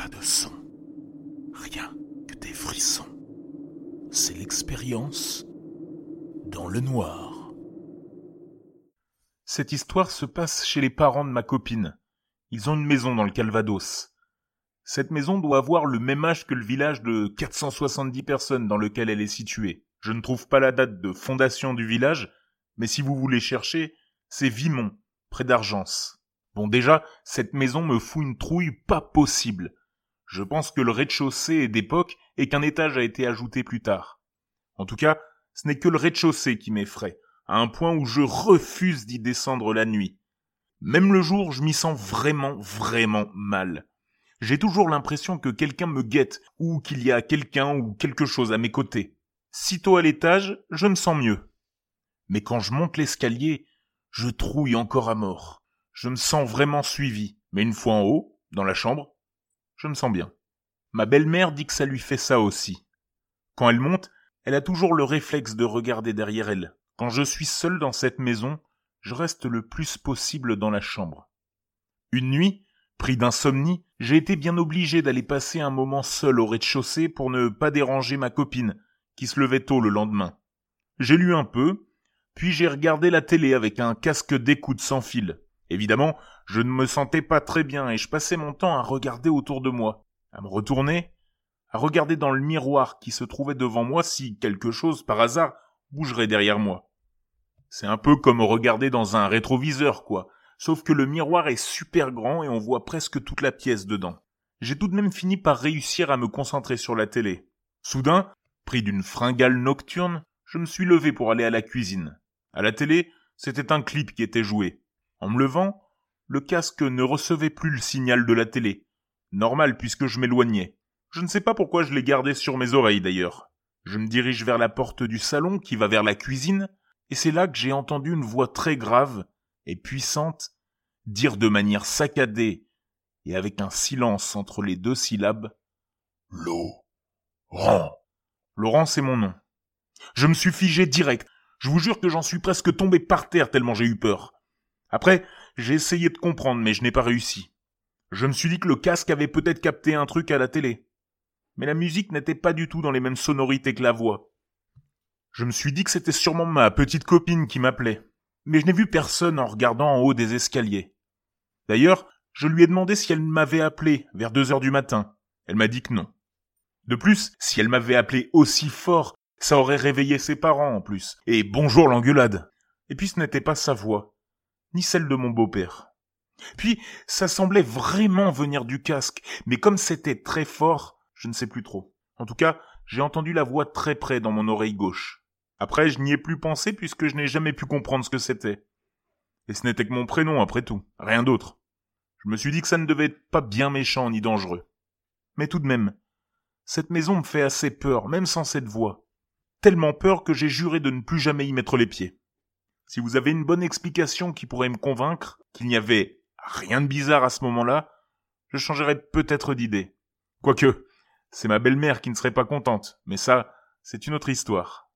Pas de son. Rien que des frissons. C'est l'expérience dans le noir. Cette histoire se passe chez les parents de ma copine. Ils ont une maison dans le Calvados. Cette maison doit avoir le même âge que le village de 470 personnes dans lequel elle est située. Je ne trouve pas la date de fondation du village, mais si vous voulez chercher, c'est Vimont, près d'Argence. Bon déjà, cette maison me fout une trouille pas possible. Je pense que le rez-de-chaussée est d'époque et qu'un étage a été ajouté plus tard. En tout cas, ce n'est que le rez-de-chaussée qui m'effraie, à un point où je refuse d'y descendre la nuit. Même le jour, je m'y sens vraiment, vraiment mal. J'ai toujours l'impression que quelqu'un me guette, ou qu'il y a quelqu'un ou quelque chose à mes côtés. Sitôt à l'étage, je me sens mieux. Mais quand je monte l'escalier, je trouille encore à mort. Je me sens vraiment suivi. Mais une fois en haut, dans la chambre, je me sens bien. Ma belle-mère dit que ça lui fait ça aussi. Quand elle monte, elle a toujours le réflexe de regarder derrière elle. Quand je suis seul dans cette maison, je reste le plus possible dans la chambre. Une nuit, pris d'insomnie, j'ai été bien obligé d'aller passer un moment seul au rez-de-chaussée pour ne pas déranger ma copine, qui se levait tôt le lendemain. J'ai lu un peu, puis j'ai regardé la télé avec un casque d'écoute sans fil. Évidemment, je ne me sentais pas très bien et je passais mon temps à regarder autour de moi, à me retourner, à regarder dans le miroir qui se trouvait devant moi si quelque chose, par hasard, bougerait derrière moi. C'est un peu comme regarder dans un rétroviseur, quoi. Sauf que le miroir est super grand et on voit presque toute la pièce dedans. J'ai tout de même fini par réussir à me concentrer sur la télé. Soudain, pris d'une fringale nocturne, je me suis levé pour aller à la cuisine. À la télé, c'était un clip qui était joué. En me levant, le casque ne recevait plus le signal de la télé. Normal puisque je m'éloignais. Je ne sais pas pourquoi je l'ai gardé sur mes oreilles d'ailleurs. Je me dirige vers la porte du salon qui va vers la cuisine, et c'est là que j'ai entendu une voix très grave et puissante dire de manière saccadée et avec un silence entre les deux syllabes Laurent. Laurent, c'est mon nom. Je me suis figé direct. Je vous jure que j'en suis presque tombé par terre tellement j'ai eu peur. Après, j'ai essayé de comprendre, mais je n'ai pas réussi. Je me suis dit que le casque avait peut-être capté un truc à la télé. Mais la musique n'était pas du tout dans les mêmes sonorités que la voix. Je me suis dit que c'était sûrement ma petite copine qui m'appelait. Mais je n'ai vu personne en regardant en haut des escaliers. D'ailleurs, je lui ai demandé si elle m'avait appelé vers deux heures du matin. Elle m'a dit que non. De plus, si elle m'avait appelé aussi fort, ça aurait réveillé ses parents en plus. Et bonjour l'engueulade. Et puis ce n'était pas sa voix, ni celle de mon beau-père. Puis ça semblait vraiment venir du casque, mais comme c'était très fort, je ne sais plus trop. En tout cas, j'ai entendu la voix très près dans mon oreille gauche. Après, je n'y ai plus pensé puisque je n'ai jamais pu comprendre ce que c'était. Et ce n'était que mon prénom après tout, rien d'autre. Je me suis dit que ça ne devait être pas bien méchant ni dangereux. Mais tout de même, cette maison me fait assez peur, même sans cette voix. Tellement peur que j'ai juré de ne plus jamais y mettre les pieds. Si vous avez une bonne explication qui pourrait me convaincre qu'il n'y avait rien de bizarre à ce moment-là, je changerais peut-être d'idée. Quoique, c'est ma belle-mère qui ne serait pas contente, mais ça, c'est une autre histoire.